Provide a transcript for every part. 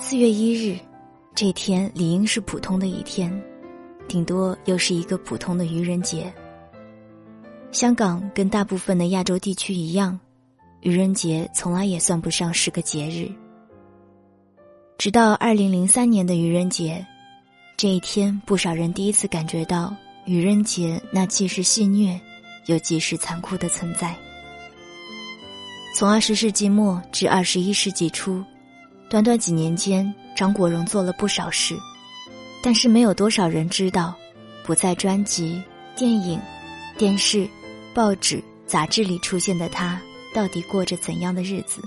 四月一日，这天理应是普通的一天，顶多又是一个普通的愚人节。香港跟大部分的亚洲地区一样，愚人节从来也算不上是个节日。直到二零零三年的愚人节，这一天，不少人第一次感觉到愚人节那既是戏谑，又既是残酷的存在。从二十世纪末至二十一世纪初。短短几年间，张国荣做了不少事，但是没有多少人知道，不在专辑、电影、电视、报纸、杂志里出现的他，到底过着怎样的日子。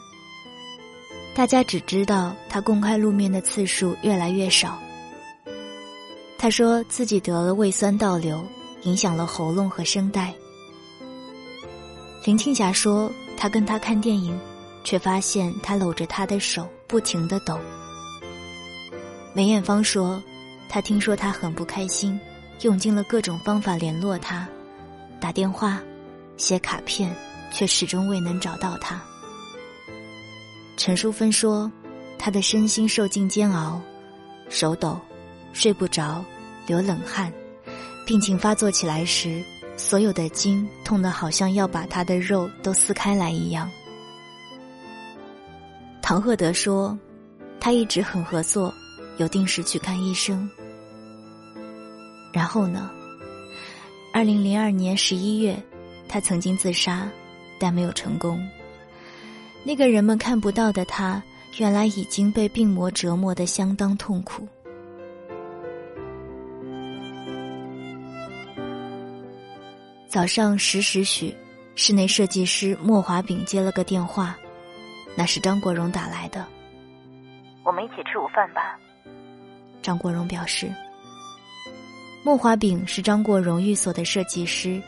大家只知道他公开露面的次数越来越少。他说自己得了胃酸倒流，影响了喉咙和声带。林青霞说，他跟他看电影。却发现他搂着他的手不停的抖。梅艳芳说：“他听说他很不开心，用尽了各种方法联络他，打电话、写卡片，却始终未能找到他。”陈淑芬说：“他的身心受尽煎熬，手抖，睡不着，流冷汗，病情发作起来时，所有的筋痛得好像要把他的肉都撕开来一样。”唐鹤德说：“他一直很合作，有定时去看医生。然后呢？二零零二年十一月，他曾经自杀，但没有成功。那个人们看不到的他，原来已经被病魔折磨的相当痛苦。早上十时许，室内设计师莫华炳接了个电话。”那是张国荣打来的，我们一起吃午饭吧。张国荣表示。莫华炳是张国荣寓所的设计师，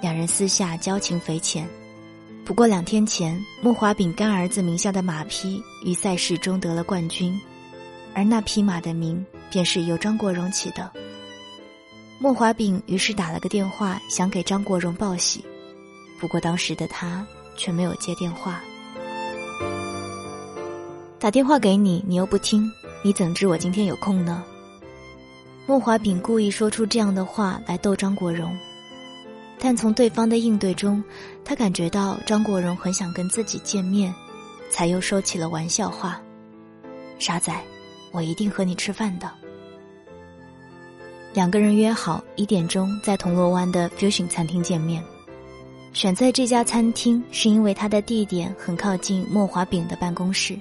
两人私下交情匪浅。不过两天前，莫华炳干儿子名下的马匹于赛事中得了冠军，而那匹马的名便是由张国荣起的。莫华炳于是打了个电话，想给张国荣报喜，不过当时的他却没有接电话。打电话给你，你又不听，你怎知我今天有空呢？莫华炳故意说出这样的话来逗张国荣，但从对方的应对中，他感觉到张国荣很想跟自己见面，才又说起了玩笑话：“傻仔，我一定和你吃饭的。”两个人约好一点钟在铜锣湾的 Fusion 餐厅见面，选在这家餐厅是因为它的地点很靠近莫华炳的办公室。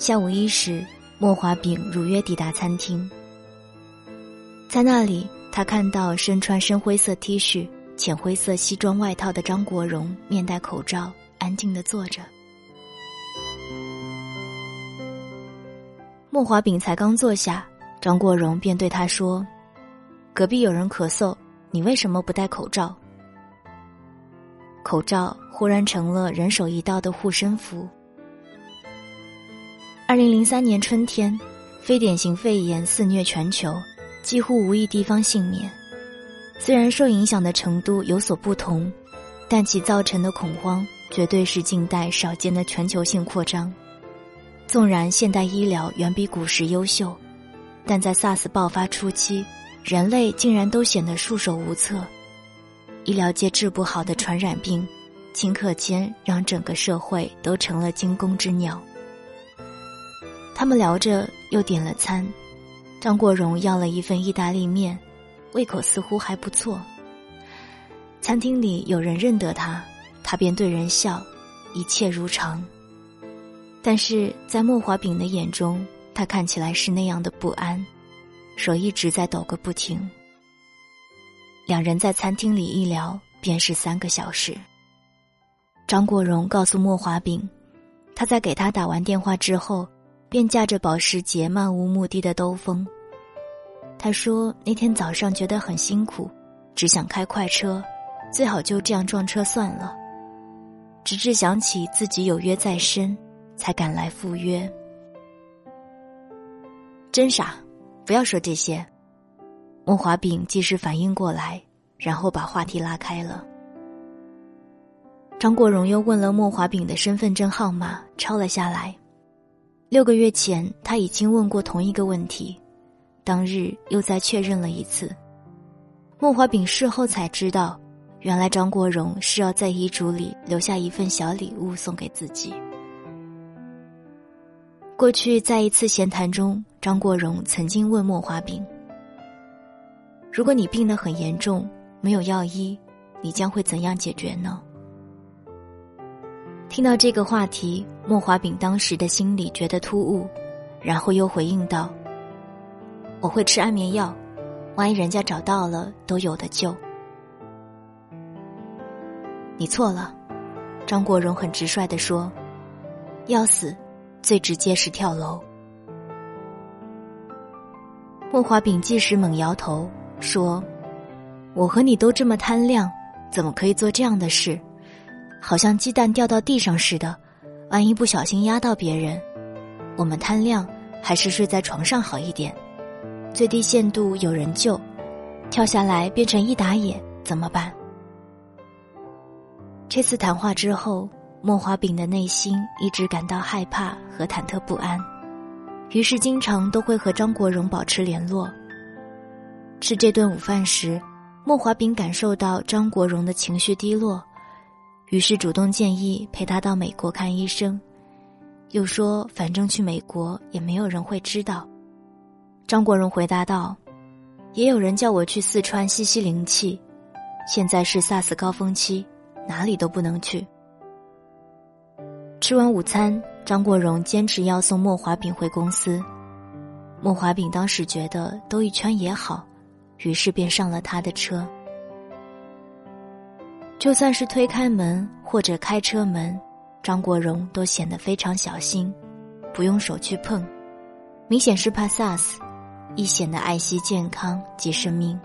下午一时，莫华炳如约抵达餐厅。在那里，他看到身穿深灰色 T 恤、浅灰色西装外套的张国荣，面戴口罩，安静的坐着。莫华炳才刚坐下，张国荣便对他说：“隔壁有人咳嗽，你为什么不戴口罩？”口罩忽然成了人手一道的护身符。二零零三年春天，非典型肺炎肆虐全球，几乎无一地方幸免。虽然受影响的程度有所不同，但其造成的恐慌绝对是近代少见的全球性扩张。纵然现代医疗远比古时优秀，但在 SARS 爆发初期，人类竟然都显得束手无策。医疗界治不好的传染病，顷刻间让整个社会都成了惊弓之鸟。他们聊着，又点了餐。张国荣要了一份意大利面，胃口似乎还不错。餐厅里有人认得他，他便对人笑，一切如常。但是在莫华炳的眼中，他看起来是那样的不安，手一直在抖个不停。两人在餐厅里一聊，便是三个小时。张国荣告诉莫华炳，他在给他打完电话之后。便驾着保时捷漫无目的的兜风。他说那天早上觉得很辛苦，只想开快车，最好就这样撞车算了。直至想起自己有约在身，才赶来赴约。真傻，不要说这些。莫华炳及时反应过来，然后把话题拉开了。张国荣又问了莫华炳的身份证号码，抄了下来。六个月前他已经问过同一个问题，当日又再确认了一次。莫华炳事后才知道，原来张国荣是要在遗嘱里留下一份小礼物送给自己。过去在一次闲谈中，张国荣曾经问莫华炳：“如果你病得很严重，没有药医，你将会怎样解决呢？”听到这个话题，莫华炳当时的心里觉得突兀，然后又回应道：“我会吃安眠药，万一人家找到了，都有的救。”你错了，张国荣很直率的说：“要死。”最直接是跳楼。莫华炳即时猛摇头说：“我和你都这么贪亮，怎么可以做这样的事？好像鸡蛋掉到地上似的，万一不小心压到别人，我们贪亮还是睡在床上好一点。最低限度有人救，跳下来变成一打野怎么办？”这次谈话之后。莫华炳的内心一直感到害怕和忐忑不安，于是经常都会和张国荣保持联络。吃这顿午饭时，莫华炳感受到张国荣的情绪低落，于是主动建议陪他到美国看医生，又说反正去美国也没有人会知道。张国荣回答道：“也有人叫我去四川吸吸灵气，现在是 SARS 高峰期，哪里都不能去。”吃完午餐，张国荣坚持要送莫华炳回公司。莫华炳当时觉得兜一圈也好，于是便上了他的车。就算是推开门或者开车门，张国荣都显得非常小心，不用手去碰，明显是怕 SARS，亦显得爱惜健康及生命。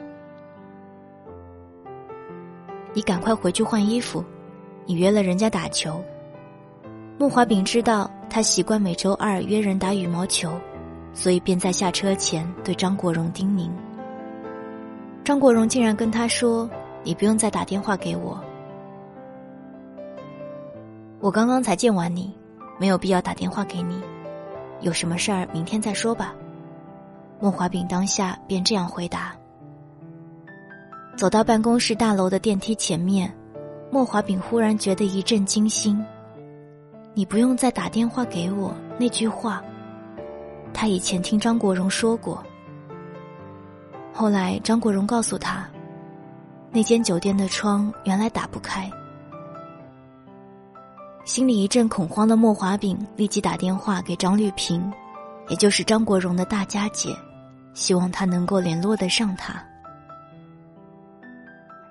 你赶快回去换衣服，你约了人家打球。莫华炳知道他习惯每周二约人打羽毛球，所以便在下车前对张国荣叮咛。张国荣竟然跟他说：“你不用再打电话给我，我刚刚才见完你，没有必要打电话给你。有什么事儿明天再说吧。”莫华炳当下便这样回答。走到办公室大楼的电梯前面，莫华炳忽然觉得一阵惊心。你不用再打电话给我。那句话，他以前听张国荣说过。后来张国荣告诉他，那间酒店的窗原来打不开。心里一阵恐慌的莫华炳立即打电话给张绿萍，也就是张国荣的大家姐，希望他能够联络得上他。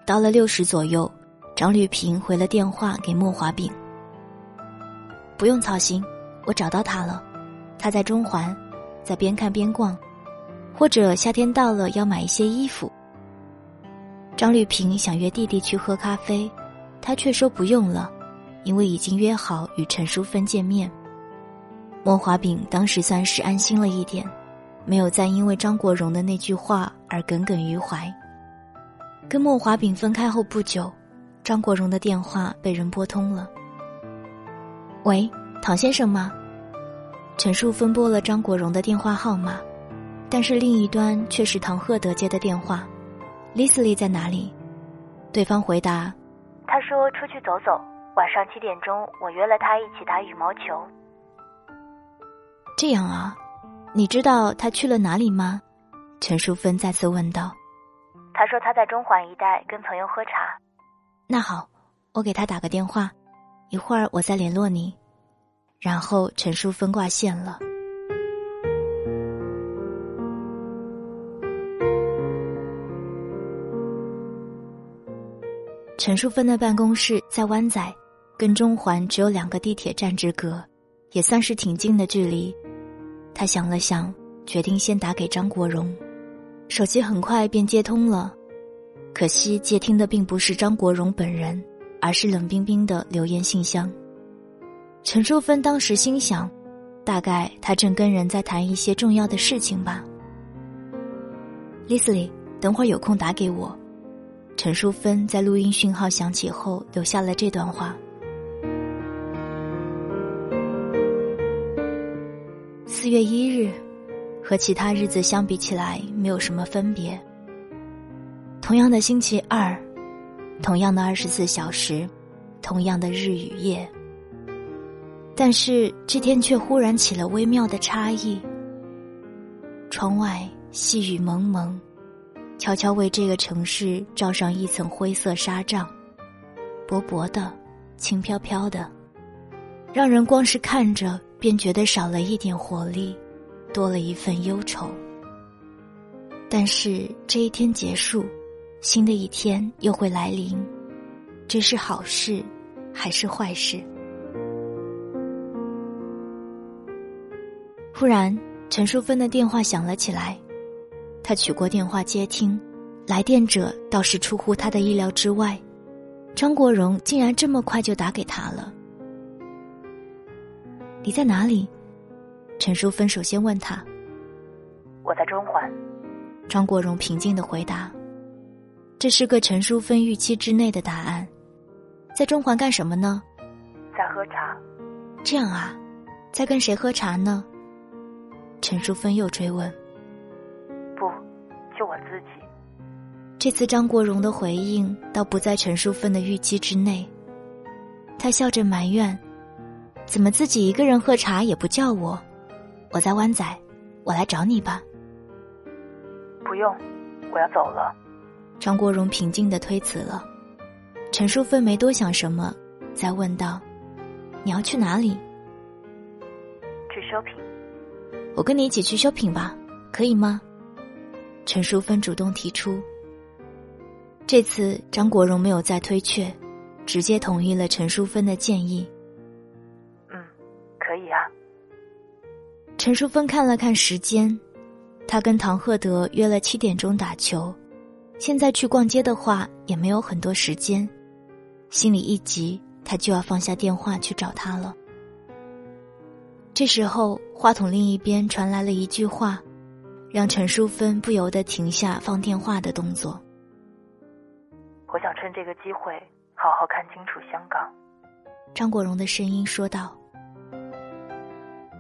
到了六时左右，张绿萍回了电话给莫华炳。不用操心，我找到他了，他在中环，在边看边逛，或者夏天到了要买一些衣服。张绿萍想约弟弟去喝咖啡，他却说不用了，因为已经约好与陈淑芬见面。莫华炳当时算是安心了一点，没有再因为张国荣的那句话而耿耿于怀。跟莫华炳分开后不久，张国荣的电话被人拨通了。喂，唐先生吗？陈述分拨了张国荣的电话号码，但是另一端却是唐鹤德接的电话。Leslie 在哪里？对方回答：“他说出去走走，晚上七点钟我约了他一起打羽毛球。”这样啊，你知道他去了哪里吗？陈淑芬再次问道。他说他在中环一带跟朋友喝茶。那好，我给他打个电话。一会儿我再联络你，然后陈淑芬挂线了。陈淑芬的办公室在湾仔，跟中环只有两个地铁站之隔，也算是挺近的距离。他想了想，决定先打给张国荣。手机很快便接通了，可惜接听的并不是张国荣本人。而是冷冰冰的留言信箱。陈淑芬当时心想，大概他正跟人在谈一些重要的事情吧。Leslie，等会儿有空打给我。陈淑芬在录音讯号响起后留下了这段话。四月一日，和其他日子相比起来没有什么分别。同样的星期二，同样的二十四小时，同样的日与夜。但是这天却忽然起了微妙的差异。窗外细雨蒙蒙，悄悄为这个城市罩上一层灰色纱帐，薄薄的，轻飘飘的，让人光是看着便觉得少了一点活力，多了一份忧愁。但是这一天结束，新的一天又会来临，这是好事，还是坏事？忽然。陈淑芬的电话响了起来，他取过电话接听，来电者倒是出乎他的意料之外，张国荣竟然这么快就打给他了。你在哪里？陈淑芬首先问他。我在中环。张国荣平静的回答，这是个陈淑芬预期之内的答案。在中环干什么呢？在喝茶。这样啊，在跟谁喝茶呢？陈淑芬又追问：“这次张国荣的回应倒不在陈淑芬的预期之内。他笑着埋怨：“怎么自己一个人喝茶也不叫我？我在湾仔，我来找你吧。”“不用，我要走了。”张国荣平静的推辞了。陈淑芬没多想什么，再问道：“你要去哪里？”“去 shopping。”我跟你一起去 shopping 吧，可以吗？陈淑芬主动提出。这次张国荣没有再推却，直接同意了陈淑芬的建议。嗯，可以啊。陈淑芬看了看时间，他跟唐鹤德约了七点钟打球，现在去逛街的话也没有很多时间，心里一急，他就要放下电话去找他了。这时候，话筒另一边传来了一句话，让陈淑芬不由得停下放电话的动作。我想趁这个机会好好看清楚香港。张国荣的声音说道。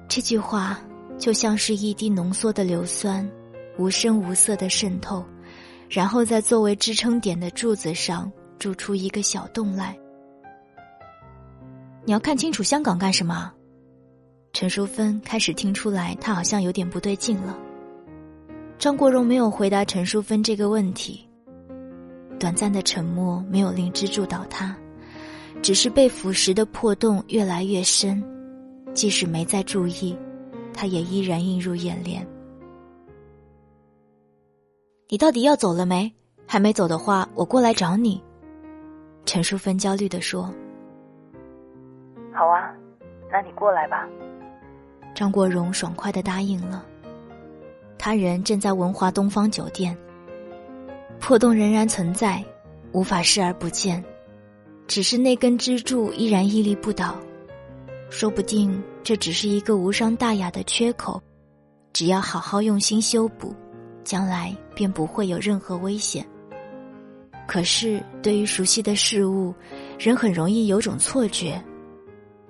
这句话就像是一滴浓缩的硫酸，无声无色的渗透，然后在作为支撑点的柱子上筑出一个小洞来。你要看清楚香港干什么？陈淑芬开始听出来，他好像有点不对劲了。张国荣没有回答陈淑芬这个问题。短暂的沉默没有令支柱倒塌，只是被腐蚀的破洞越来越深。即使没再注意，他也依然映入眼帘。你到底要走了没？还没走的话，我过来找你。陈淑芬焦虑的说：“好啊，那你过来吧。”张国荣爽快的答应了。他人正在文华东方酒店，破洞仍然存在，无法视而不见，只是那根支柱依然屹立不倒。说不定这只是一个无伤大雅的缺口，只要好好用心修补，将来便不会有任何危险。可是对于熟悉的事物，人很容易有种错觉，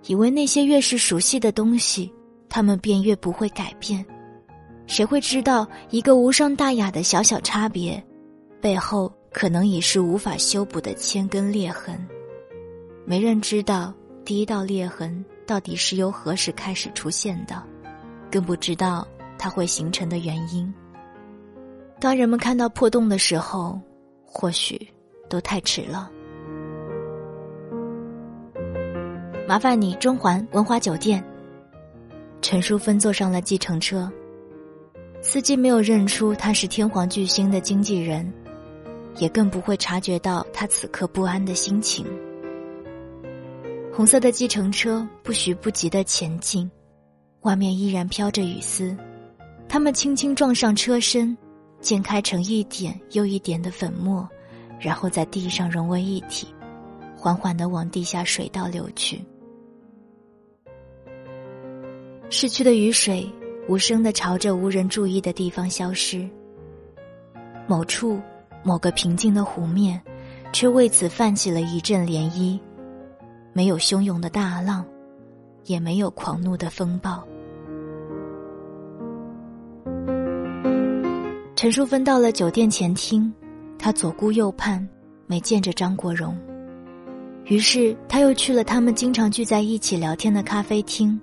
以为那些越是熟悉的东西。他们便越不会改变，谁会知道一个无伤大雅的小小差别，背后可能已是无法修补的千根裂痕？没人知道第一道裂痕到底是由何时开始出现的，更不知道它会形成的原因。当人们看到破洞的时候，或许都太迟了。麻烦你，中环文华酒店。陈淑芬坐上了计程车，司机没有认出他是天皇巨星的经纪人，也更不会察觉到他此刻不安的心情。红色的计程车不徐不急的前进，外面依然飘着雨丝，他们轻轻撞上车身，溅开成一点又一点的粉末，然后在地上融为一体，缓缓的往地下水道流去。逝去的雨水无声的朝着无人注意的地方消失。某处，某个平静的湖面，却为此泛起了一阵涟漪。没有汹涌的大浪，也没有狂怒的风暴。陈淑芬到了酒店前厅，她左顾右盼，没见着张国荣。于是她又去了他们经常聚在一起聊天的咖啡厅。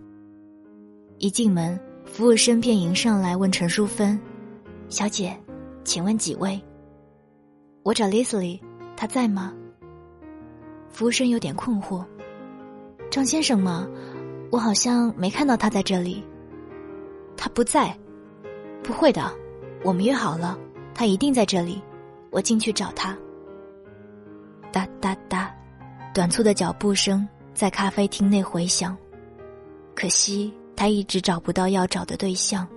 一进门，服务生便迎上来问陈淑芬：“小姐，请问几位？我找 Leslie，他在吗？”服务生有点困惑：“张先生吗？我好像没看到他在这里。”“他不在。”“不会的，我们约好了，他一定在这里。我进去找他。”哒哒哒。短促的脚步声在咖啡厅内回响，可惜他一直找不到要找的对象，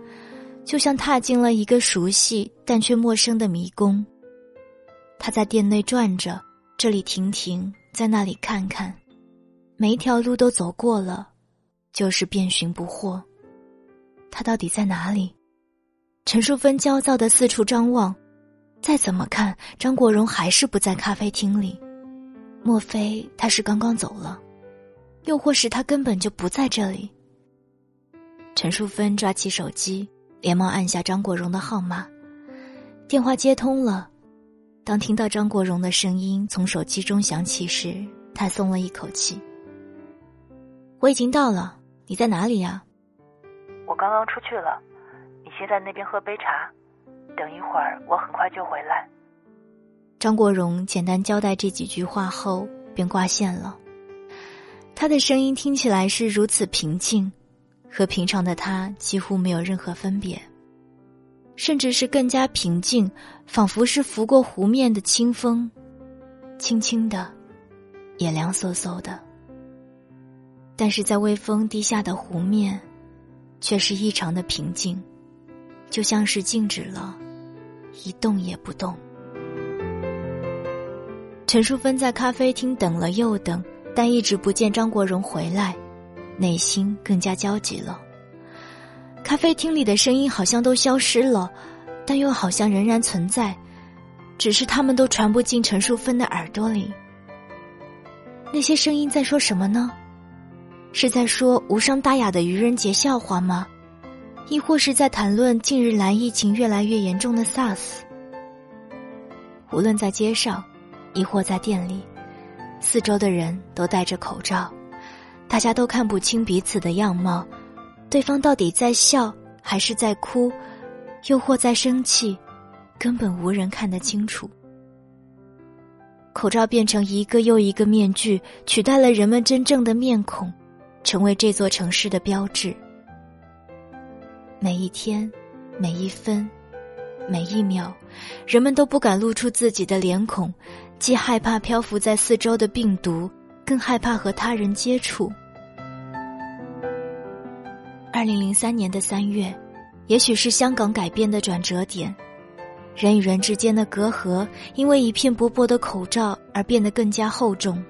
就像踏进了一个熟悉但却陌生的迷宫。他在店内转着，这里停停，在那里看看，每一条路都走过了，就是遍寻不获。他到底在哪里？陈淑芬焦躁的四处张望，再怎么看，张国荣还是不在咖啡厅里。莫非他是刚刚走了，又或是他根本就不在这里？陈淑芬抓起手机，连忙按下张国荣的号码，电话接通了。当听到张国荣的声音从手机中响起时，他松了一口气。我已经到了，你在哪里呀？我刚刚出去了，你先在那边喝杯茶，等一会儿我很快就回来。张国荣简单交代这几句话后，便挂线了。他的声音听起来是如此平静，和平常的他几乎没有任何分别，甚至是更加平静，仿佛是拂过湖面的清风，轻轻的，也凉飕飕的。但是在微风低下的湖面，却是异常的平静，就像是静止了，一动也不动。陈淑芬在咖啡厅等了又等，但一直不见张国荣回来，内心更加焦急了。咖啡厅里的声音好像都消失了，但又好像仍然存在，只是他们都传不进陈淑芬的耳朵里。那些声音在说什么呢？是在说无伤大雅的愚人节笑话吗？亦或是在谈论近日来疫情越来越严重的 SARS？无论在街上。亦或在店里，四周的人都戴着口罩，大家都看不清彼此的样貌，对方到底在笑还是在哭，又或在生气，根本无人看得清楚。口罩变成一个又一个面具，取代了人们真正的面孔，成为这座城市的标志。每一天，每一分，每一秒，人们都不敢露出自己的脸孔。既害怕漂浮在四周的病毒，更害怕和他人接触。二零零三年的三月，也许是香港改变的转折点，人与人之间的隔阂因为一片薄薄的口罩而变得更加厚重。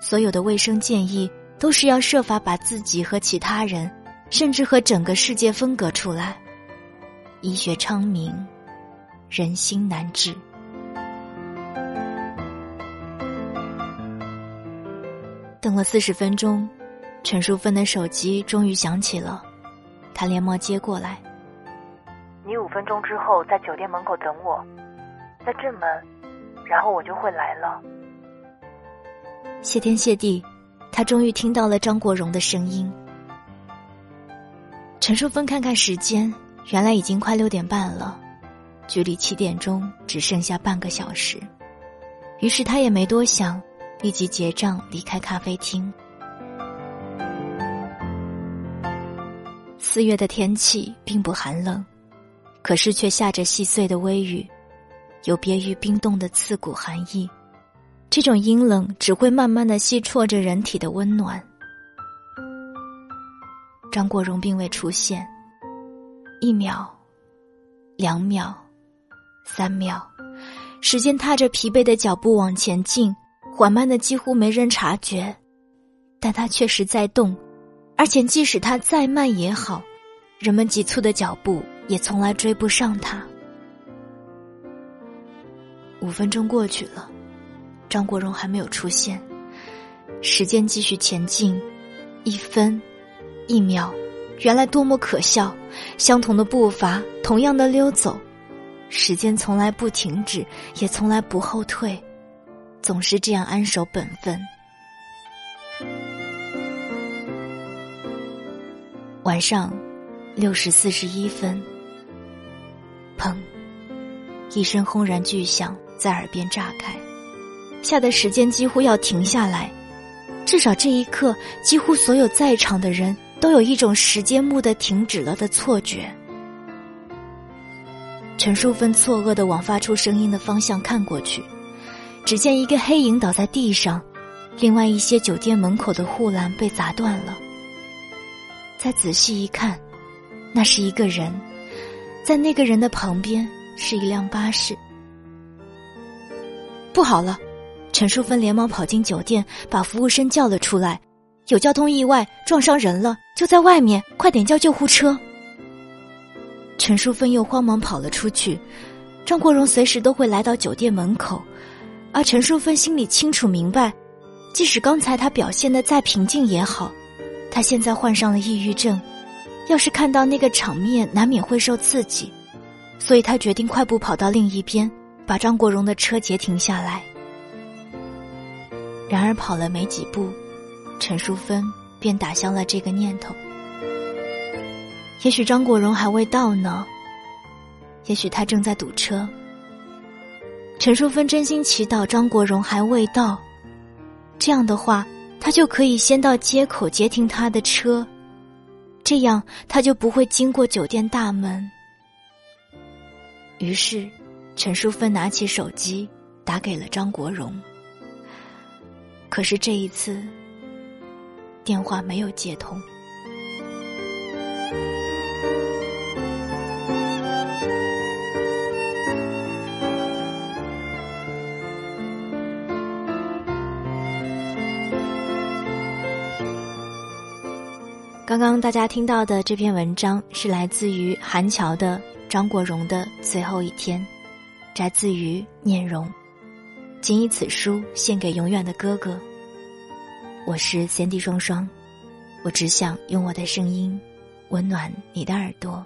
所有的卫生建议都是要设法把自己和其他人，甚至和整个世界分隔出来。医学昌明，人心难治。等了四十分钟，陈淑芬的手机终于响起了，她连忙接过来。你五分钟之后在酒店门口等我，在正门，然后我就会来了。谢天谢地，他终于听到了张国荣的声音。陈淑芬看看时间，原来已经快六点半了，距离七点钟只剩下半个小时，于是他也没多想。立即结账，离开咖啡厅。四月的天气并不寒冷，可是却下着细碎的微雨，有别于冰冻的刺骨寒意。这种阴冷只会慢慢的吸啜着人体的温暖。张国荣并未出现，一秒，两秒，三秒，时间踏着疲惫的脚步往前进。缓慢的几乎没人察觉，但他确实在动，而且即使他再慢也好，人们急促的脚步也从来追不上他。五分钟过去了，张国荣还没有出现，时间继续前进，一分，一秒，原来多么可笑！相同的步伐，同样的溜走，时间从来不停止，也从来不后退，总是这样安守本分。晚上六时四十一分，砰！一声轰然巨响在耳边炸开，吓得时间几乎要停下来。至少这一刻，几乎所有在场的人都有一种时间蓦地停止了的错觉。陈淑芬错愕的往发出声音的方向看过去，只见一个黑影倒在地上，另外一些酒店门口的护栏被砸断了。再仔细一看，那是一个人，在那个人的旁边是一辆巴士。不好了！陈淑芬连忙跑进酒店，把服务生叫了出来：“有交通意外，撞伤人了，就在外面，快点叫救护车！”陈淑芬又慌忙跑了出去。张国荣随时都会来到酒店门口，而陈淑芬心里清楚明白，即使刚才他表现的再平静也好。他现在患上了抑郁症，要是看到那个场面，难免会受刺激，所以他决定快步跑到另一边，把张国荣的车截停下来。然而跑了没几步，陈淑芬便打消了这个念头。也许张国荣还未到呢，也许他正在堵车。陈淑芬真心祈祷张国荣还未到，这样的话。他就可以先到街口接停他的车，这样他就不会经过酒店大门。于是，陈淑芬拿起手机打给了张国荣。可是这一次，电话没有接通。刚刚大家听到的这篇文章是来自于韩乔的《张国荣的最后一天》，摘自于念荣。谨以此书献给永远的哥哥。我是三 D 双双，我只想用我的声音温暖你的耳朵。